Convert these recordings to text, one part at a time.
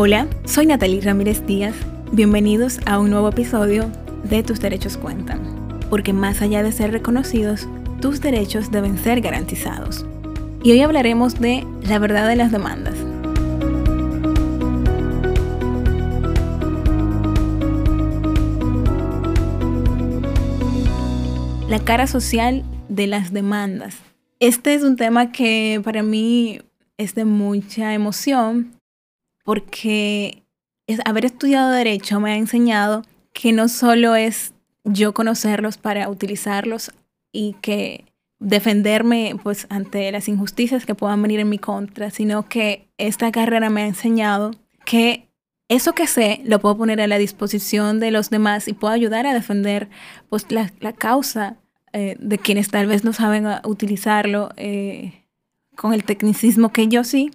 Hola, soy Natalie Ramírez Díaz. Bienvenidos a un nuevo episodio de Tus Derechos Cuentan. Porque más allá de ser reconocidos, tus derechos deben ser garantizados. Y hoy hablaremos de la verdad de las demandas. La cara social de las demandas. Este es un tema que para mí es de mucha emoción porque haber estudiado derecho me ha enseñado que no solo es yo conocerlos para utilizarlos y que defenderme pues ante las injusticias que puedan venir en mi contra, sino que esta carrera me ha enseñado que eso que sé lo puedo poner a la disposición de los demás y puedo ayudar a defender pues la, causa eh, de quienes tal vez no saben utilizarlo eh, con el tecnicismo que yo sí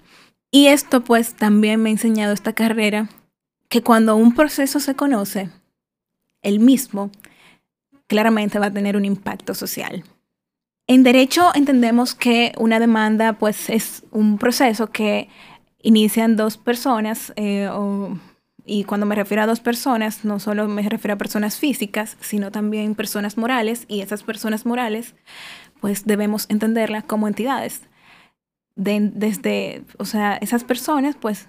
y esto pues también me ha enseñado esta carrera que cuando un proceso se conoce, el mismo claramente va a tener un impacto social. En derecho entendemos que una demanda pues es un proceso que inician dos personas eh, y cuando me refiero a dos personas no solo me refiero a personas físicas sino también personas morales y esas personas morales pues debemos entenderlas como entidades desde, o sea, esas personas, pues,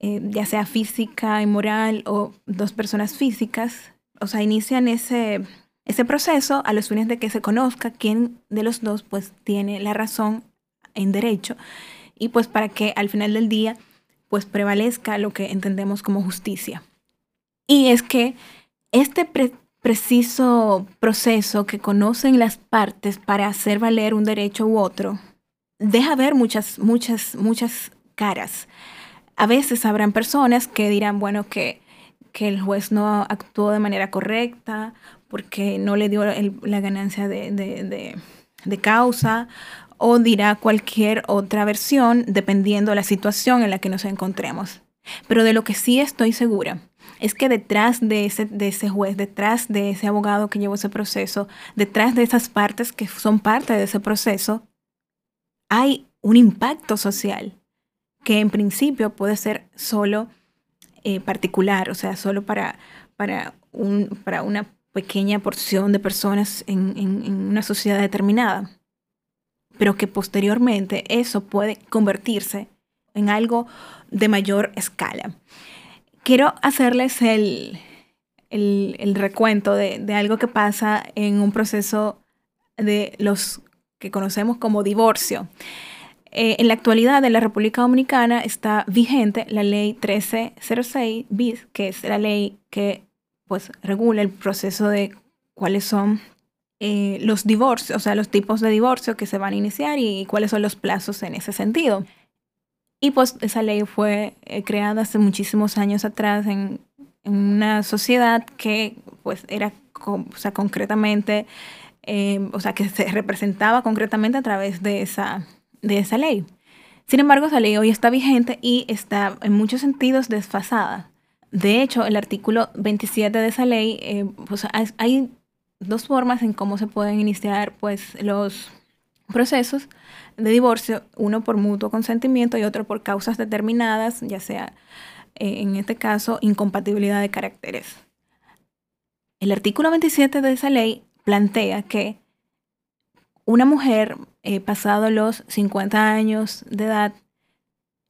eh, ya sea física y moral o dos personas físicas, o sea, inician ese, ese proceso a los fines de que se conozca quién de los dos, pues, tiene la razón en derecho y pues para que al final del día, pues, prevalezca lo que entendemos como justicia. Y es que este preciso proceso que conocen las partes para hacer valer un derecho u otro, deja ver muchas, muchas, muchas caras. A veces habrán personas que dirán, bueno, que, que el juez no actuó de manera correcta porque no le dio la ganancia de, de, de, causa o dirá cualquier otra versión dependiendo de la situación en la que nos encontremos. Pero de lo que sí estoy segura es que detrás de ese, de ese juez, detrás de ese abogado que llevó ese proceso, detrás de esas partes que son parte de ese proceso, hay un impacto social que en principio puede ser solo eh, particular, o sea, solo para, para, un, para una pequeña porción de personas en, en una sociedad determinada, pero que posteriormente eso puede convertirse en algo de mayor escala. Quiero hacerles el, el, el recuento de, de, algo que pasa en un proceso de los que conocemos como divorcio. Eh, en la actualidad en la República Dominicana está vigente la ley 1306 bis, que es la ley que pues regula el proceso de cuáles son eh, los divorcios, o sea, los tipos de divorcio que se van a iniciar y, cuáles son los plazos en ese sentido. Y pues esa ley fue eh, creada hace muchísimos años atrás en, en, una sociedad que pues era, o sea, concretamente Em, o sea, que se representaba concretamente a través de esa, de esa ley. Sin embargo, esa ley hoy está vigente y está en muchos sentidos desfasada. De hecho, el artículo 27 de esa ley, eh, pues hay dos formas en cómo se pueden iniciar pues, los procesos de divorcio, uno por mutuo consentimiento y otro por causas determinadas, ya sea eh, en este caso incompatibilidad de caracteres. El artículo 27 de esa ley plantea que una mujer eh, pasado los 50 años de edad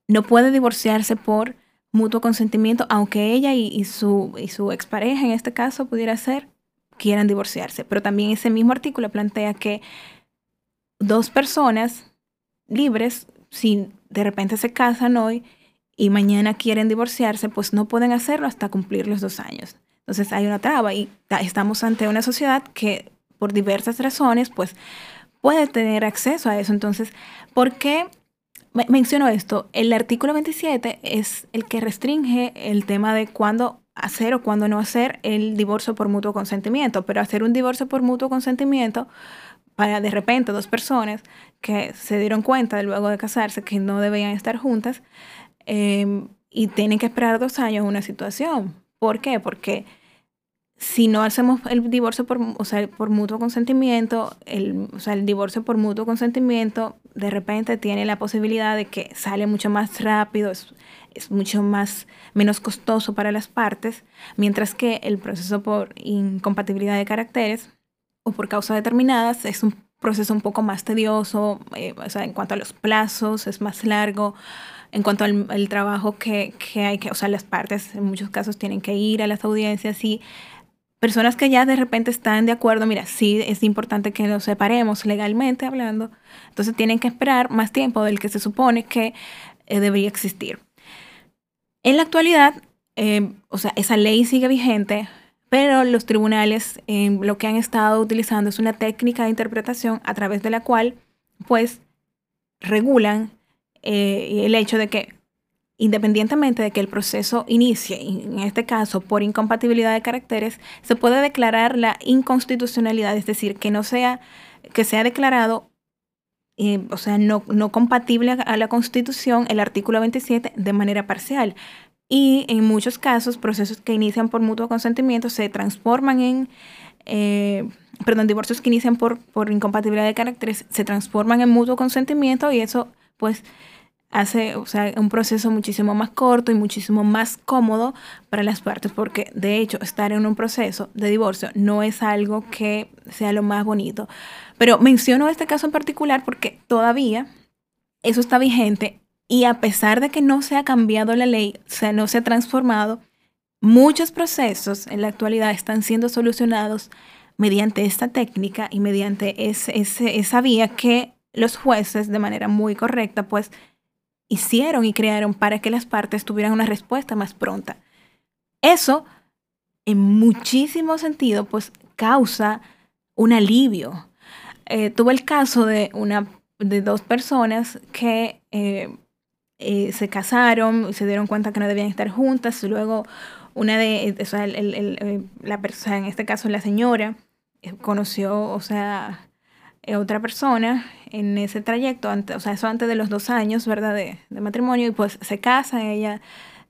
no puede divorciarse por mutuo consentimiento, aunque ella y, su, y su expareja en este caso pudiera ser, quieran divorciarse. Pero también ese mismo artículo plantea que dos personas libres, si de repente se casan hoy y mañana quieren divorciarse, pues no pueden hacerlo hasta cumplir los dos años. Entonces hay una traba y estamos ante una sociedad que por diversas razones, pues puede tener acceso a eso. Entonces, ¿por qué menciono esto? El artículo 27 es el que restringe el tema de cuándo hacer o cuándo no hacer el divorcio por mutuo consentimiento, pero hacer un divorcio por mutuo consentimiento para de repente dos personas que se dieron cuenta luego de casarse que no debían estar juntas eh, y tienen que esperar dos años una situación. ¿Por qué? Porque si no hacemos el divorcio por, o sea, por mutuo consentimiento, el, o sea, el divorcio por mutuo consentimiento de repente tiene la posibilidad de que sale mucho más rápido, es, es mucho más menos costoso para las partes, mientras que el proceso por incompatibilidad de caracteres o por causas determinadas es un proceso un poco más tedioso, eh, o sea, en cuanto a los plazos es más largo, en cuanto al, trabajo que, que, hay que, o sea, las partes en muchos casos tienen que ir a las audiencias y personas que ya de repente están de acuerdo, mira, sí es importante que nos separemos legalmente hablando, entonces tienen que esperar más tiempo del que se supone que eh, debería existir. En la actualidad, eh, o sea, esa ley sigue vigente, pero los tribunales lo que han estado utilizando es una técnica de interpretación a través de la cual, pues, regulan eh, el hecho de que independientemente de que el proceso inicie, en este caso por incompatibilidad de caracteres, se puede declarar la inconstitucionalidad, es decir, que no sea, que sea declarado, eh, o sea, no, no compatible a la Constitución el artículo 27 de manera parcial. Y en muchos casos, procesos que inician por mutuo consentimiento se transforman en, eh, perdón, divorcios que inician por, por incompatibilidad de caracteres se transforman en mutuo consentimiento y eso, pues, hace o sea, un proceso muchísimo más corto y muchísimo más cómodo para las partes, porque de hecho estar en un proceso de divorcio no es algo que sea lo más bonito. Pero menciono este caso en particular porque todavía eso está vigente y a pesar de que no se ha cambiado la ley, o sea, no se ha transformado, muchos procesos en la actualidad están siendo solucionados mediante esta técnica y mediante ese, esa vía que los jueces de manera muy correcta pues hicieron y crearon para que las partes tuvieran una respuesta más pronta. Eso, en muchísimo sentido, pues causa un alivio. Eh, tuve el caso de, una, de dos personas que eh, eh, se casaron se dieron cuenta que no debían estar juntas. Luego, una de, o sea, la persona, en este caso la señora, conoció, o sea, otra persona en ese trayecto, o sea, eso antes de los dos años, ¿verdad? De, matrimonio, y pues se casa, ella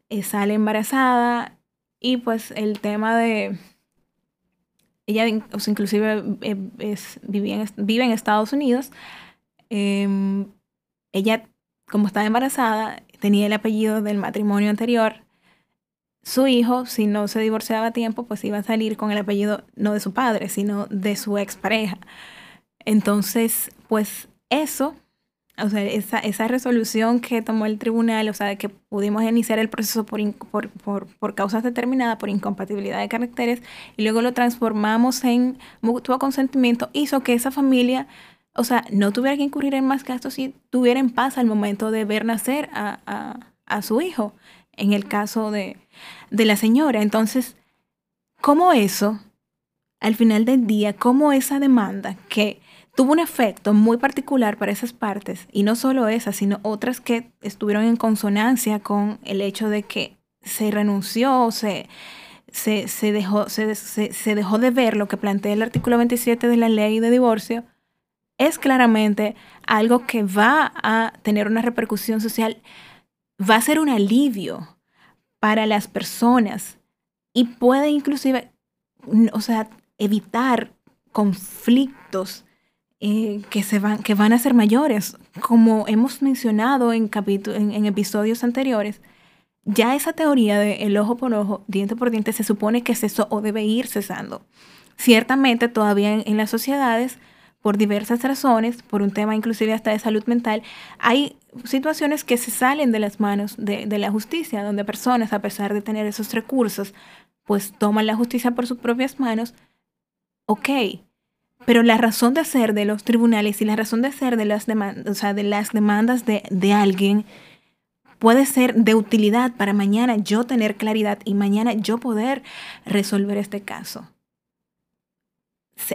eh, sale embarazada, y pues el tema de... Ella, o sea, inclusive eh, es, vive en Estados Unidos. Em, ella, como estaba embarazada, tenía el apellido del matrimonio anterior. Su hijo, si no se divorciaba a tiempo, pues iba a salir con el apellido no de su padre, sino de su expareja. Entonces, pues eso, o sea, esa, esa resolución que tomó el tribunal, o sea, que pudimos iniciar el proceso por, por, por, por, causas determinadas, por incompatibilidad de caracteres, y luego lo transformamos en mutuo consentimiento, hizo que esa familia, o sea, no tuviera que incurrir en más gastos y tuviera en paz al momento de ver nacer a, a, a su hijo, en el caso de, de la señora. Entonces, ¿cómo eso, al final del día, cómo esa demanda que tuvo un efecto muy particular para esas partes, y no solo esas, sino otras que estuvieron en consonancia con el hecho de que se renunció, se, se, se, dejó, se, se dejó de ver lo que plantea el artículo 27 de la ley de divorcio, es claramente algo que va a tener una repercusión social, va a ser un alivio para las personas y puede inclusive, o sea, evitar conflictos eh, que, se van, que van a ser mayores. Como hemos mencionado en, en, en, episodios anteriores, ya esa teoría de el ojo por ojo, diente por diente, se supone que cesó o debe ir cesando. Ciertamente todavía en, las sociedades, por diversas razones, por un tema inclusive hasta de salud mental, hay situaciones que se salen de las manos de, de la justicia, donde personas, a pesar de tener esos recursos, pues toman la justicia por sus propias manos. Ok, pero la razón de ser de los tribunales y la razón de ser de las, demandas, de, las demandas de, de alguien puede ser de utilidad para mañana yo tener claridad y mañana yo poder resolver este caso.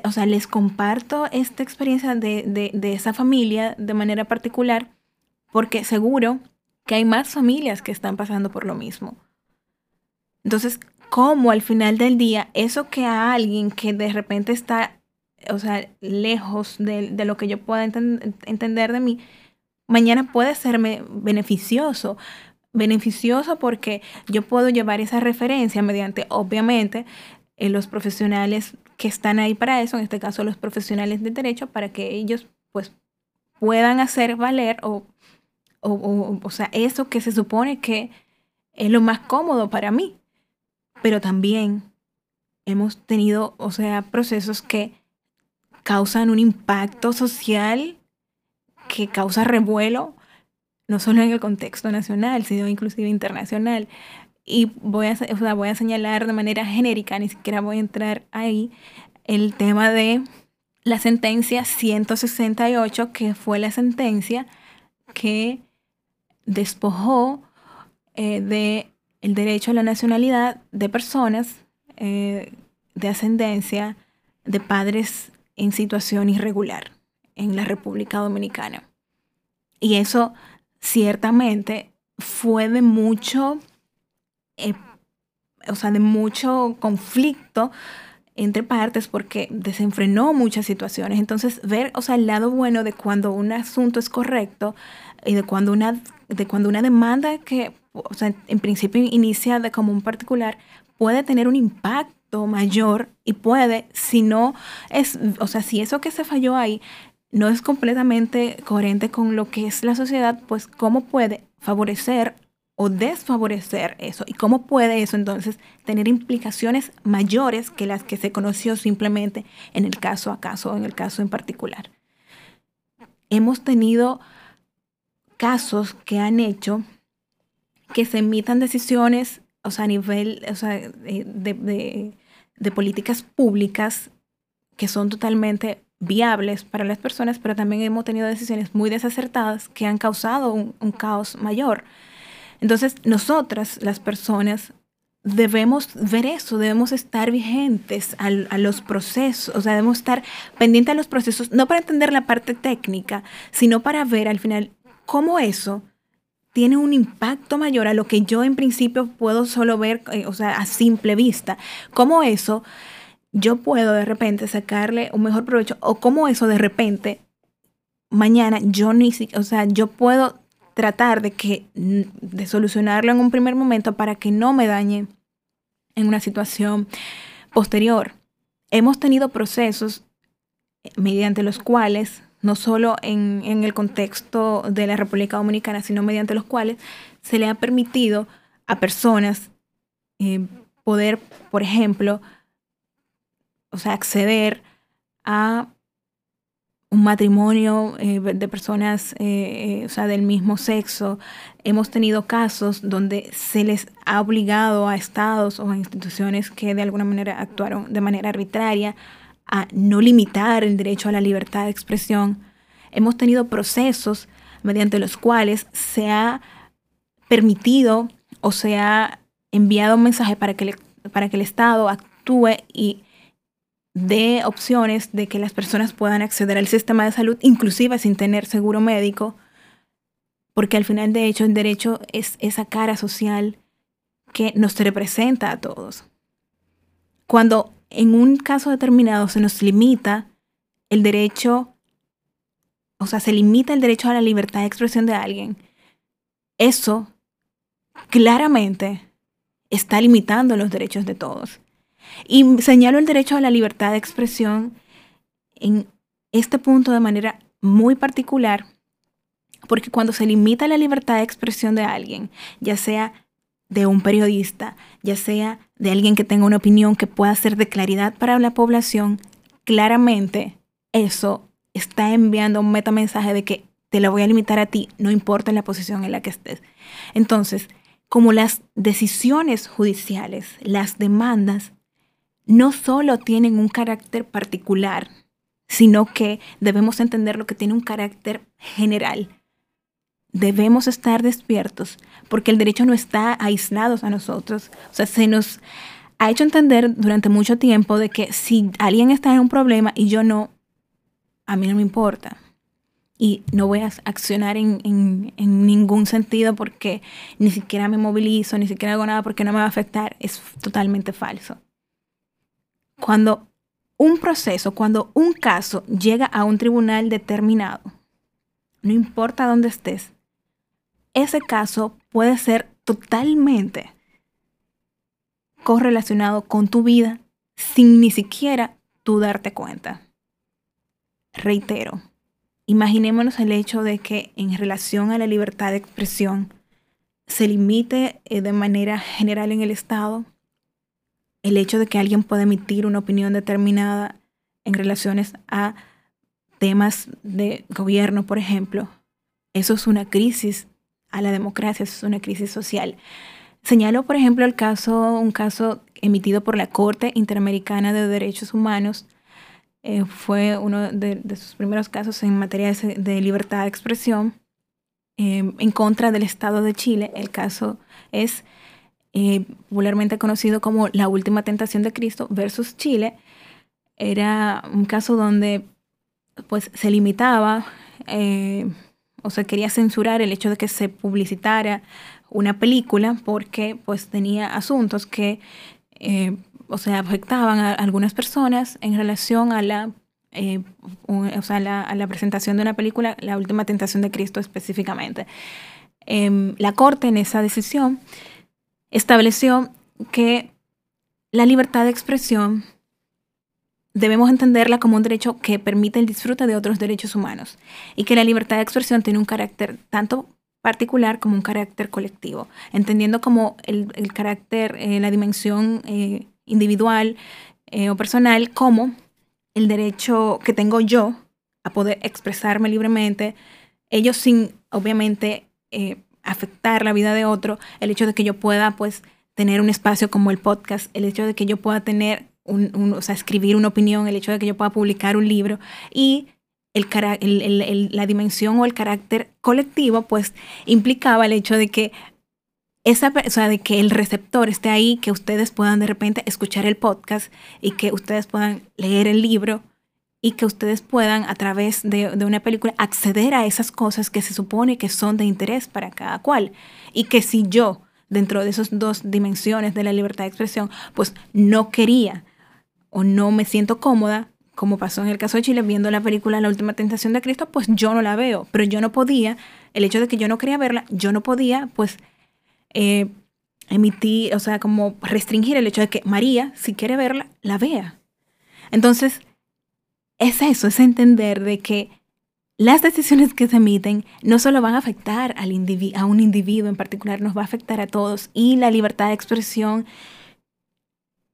O sea, les comparto esta experiencia de, de, de, esa familia de manera particular porque seguro que hay más familias que están pasando por lo mismo. Entonces, ¿cómo al final del día eso que a alguien que de repente está o sea, lejos de, de lo que yo pueda entender de mí, mañana puede serme beneficioso. Beneficioso porque yo puedo llevar esa referencia mediante, obviamente, eh, los profesionales que están ahí para eso, en este caso los profesionales de derecho, para que ellos pues puedan hacer valer o, o, o, o sea, eso que se supone que es lo más cómodo para mí. Pero también hemos tenido, o sea, procesos que causan un impacto social que causa revuelo, no solo en el contexto nacional, sino inclusive internacional. Y voy a, o sea, voy a señalar de manera genérica, ni siquiera voy a entrar ahí, el tema de la sentencia 168, que fue la sentencia que despojó eh, de derecho a la nacionalidad de personas eh, de ascendencia de padres en situación irregular en la República Dominicana. Y eso ciertamente fue de mucho, eh, o sea, de mucho conflicto entre partes porque desenfrenó muchas situaciones. Entonces, ver, o sea, el lado bueno de cuando un asunto es correcto y de cuando una, de cuando una demanda que, o sea, en principio inicia de como un particular, puede tener un impacto mayor y puede, si no es, o sea, si eso que se falló ahí no es completamente coherente con lo que es la sociedad, pues cómo puede favorecer o desfavorecer eso y cómo puede eso entonces tener implicaciones mayores que las que se conoció simplemente en el caso a caso, en el caso en particular. Hemos tenido casos que han hecho que se emitan decisiones, o sea, a nivel o sea, de, de políticas públicas que son totalmente viables para las personas, pero también hemos tenido decisiones muy desacertadas que han causado un, caos mayor. Entonces, nosotras, las personas, debemos ver eso, debemos estar vigentes a, a, los procesos, o sea, debemos estar pendientes a los procesos, no para entender la parte técnica, sino para ver al final cómo eso tiene un impacto mayor a lo que yo en principio puedo solo ver, eh, o sea, a simple vista, cómo eso yo puedo de repente sacarle un mejor provecho o como eso de repente mañana yo ni o sea, yo puedo tratar de que de solucionarlo en un primer momento para que no me dañe en una situación posterior. Hemos tenido procesos eh, mediante los cuales, no solo en, en el contexto de la República Dominicana, sino mediante los cuales se le ha permitido a personas eh, poder, por ejemplo, o sea, acceder a un matrimonio eh, de personas eh, o sea, del mismo sexo. Hemos tenido casos donde se les ha obligado a estados o a instituciones que de alguna manera actuaron de manera arbitraria a no limitar el derecho a la libertad de expresión. Hemos tenido procesos mediante los cuales se ha permitido o se ha enviado un mensaje para que, para que el Estado actúe y de opciones de que las personas puedan acceder al sistema de salud, inclusive sin tener seguro médico, porque al final de hecho el derecho es esa cara social que nos representa a todos. Cuando en un caso determinado se nos limita el derecho, o sea, se limita el derecho a la libertad de expresión de alguien, eso claramente está limitando los derechos de todos. Y señalo el derecho a la libertad de expresión en este punto de manera muy particular, porque cuando se limita la libertad de expresión de alguien, ya sea de un periodista, ya sea de alguien que tenga una opinión que pueda ser de claridad para la población, claramente eso está enviando un metamensaje de que te la voy a limitar a ti, no importa la posición en la que estés. Entonces, como las decisiones judiciales, las demandas no solo tienen un carácter particular, sino que debemos entender lo que tiene un carácter general. Debemos estar despiertos porque el derecho no está aislado a nosotros. O sea, se nos ha hecho entender durante mucho tiempo de que si alguien está en un problema y yo no, a mí no me importa. Y no voy a accionar en, en ningún sentido porque ni siquiera me movilizo, ni siquiera hago nada porque no me va a afectar. Es totalmente falso cuando un proceso, cuando un caso llega a un tribunal determinado, no importa dónde estés, ese caso puede ser totalmente correlacionado con tu vida sin ni siquiera tú darte cuenta. Reitero, imaginémonos el hecho de que en relación a la libertad de expresión, se limite eh, de manera general en el Estado el hecho de que alguien pueda emitir una opinión determinada en relaciones a temas de gobierno, por ejemplo, eso es una crisis a la democracia, eso es una crisis social. Señalo, por ejemplo, el caso, un caso emitido por la Corte Interamericana de Derechos Humanos. Eh, fue uno de, sus primeros casos en materia de, libertad de expresión eh, en contra del Estado de Chile. El caso es eh, popularmente conocido como la última tentación de Cristo versus Chile, era un caso donde pues se limitaba eh, o se quería censurar el hecho de que se publicitara una película porque pues tenía asuntos que eh, o sea, afectaban a algunas personas en relación a la, o sea, a la presentación de una película, La Última Tentación de Cristo específicamente. Em, la Corte en esa decisión estableció que la libertad de expresión debemos entenderla como un derecho que permite el disfrute de otros derechos humanos y que la libertad de expresión tiene un carácter tanto particular como un carácter colectivo, entendiendo como el, carácter, eh, la dimensión eh, individual eh, o personal como el derecho que tengo yo a poder expresarme libremente, ellos sin obviamente afectar la vida de otro, el hecho de que yo pueda pues tener un espacio como el podcast, el hecho de que yo pueda tener un, o sea, escribir una opinión, el hecho de que yo pueda publicar un libro y el, el, la dimensión o el carácter colectivo pues implicaba el hecho de que esa, o sea, de que el receptor esté ahí, que ustedes puedan de repente escuchar el podcast y que ustedes puedan leer el libro y que ustedes puedan a través de, una película acceder a esas cosas que se supone que son de interés para cada cual. Y que si yo, dentro de esas dos dimensiones de la libertad de expresión, pues no quería o no me siento cómoda, como pasó en el caso de Chile, viendo la película La Última Tentación de Cristo, pues yo no la veo, pero yo no podía, el hecho de que yo no quería verla, yo no podía, pues, eh, emitir, o sea, como restringir el hecho de que María, si quiere verla, la vea. Entonces, es eso, es entender de que las decisiones que se emiten no solo van a afectar al a un individuo en particular, nos va a afectar a todos. Y la libertad de expresión,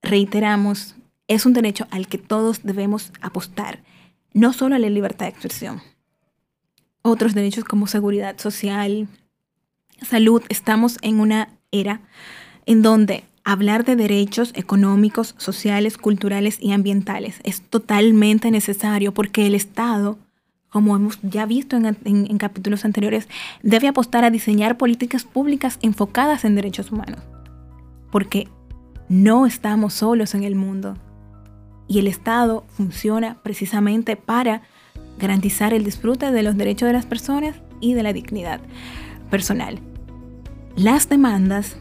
reiteramos, es un derecho al que todos debemos apostar, no solo a la libertad de expresión. Otros derechos como seguridad social, salud, estamos en una era en donde hablar de derechos económicos, sociales, culturales y ambientales es totalmente necesario porque el Estado, como hemos ya visto en, capítulos anteriores, debe apostar a diseñar políticas públicas enfocadas en derechos humanos. Porque no estamos solos en el mundo. Y el Estado funciona precisamente para garantizar el disfrute de los derechos de las personas y de la dignidad personal. Las demandas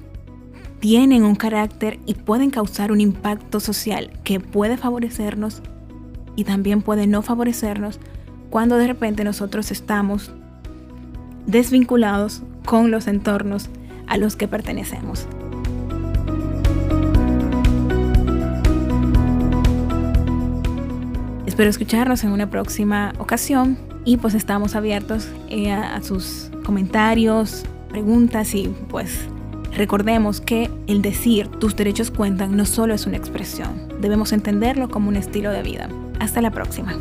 tienen un carácter y pueden causar un impacto social que puede favorecernos y también puede no favorecernos cuando de repente nosotros estamos desvinculados con los entornos a los que pertenecemos. Espero escucharnos en una próxima ocasión y pues estamos abiertos eh, a sus comentarios, preguntas y pues Recordemos que el decir tus derechos cuentan no solo es una expresión, debemos entenderlo como un estilo de vida. Hasta la próxima.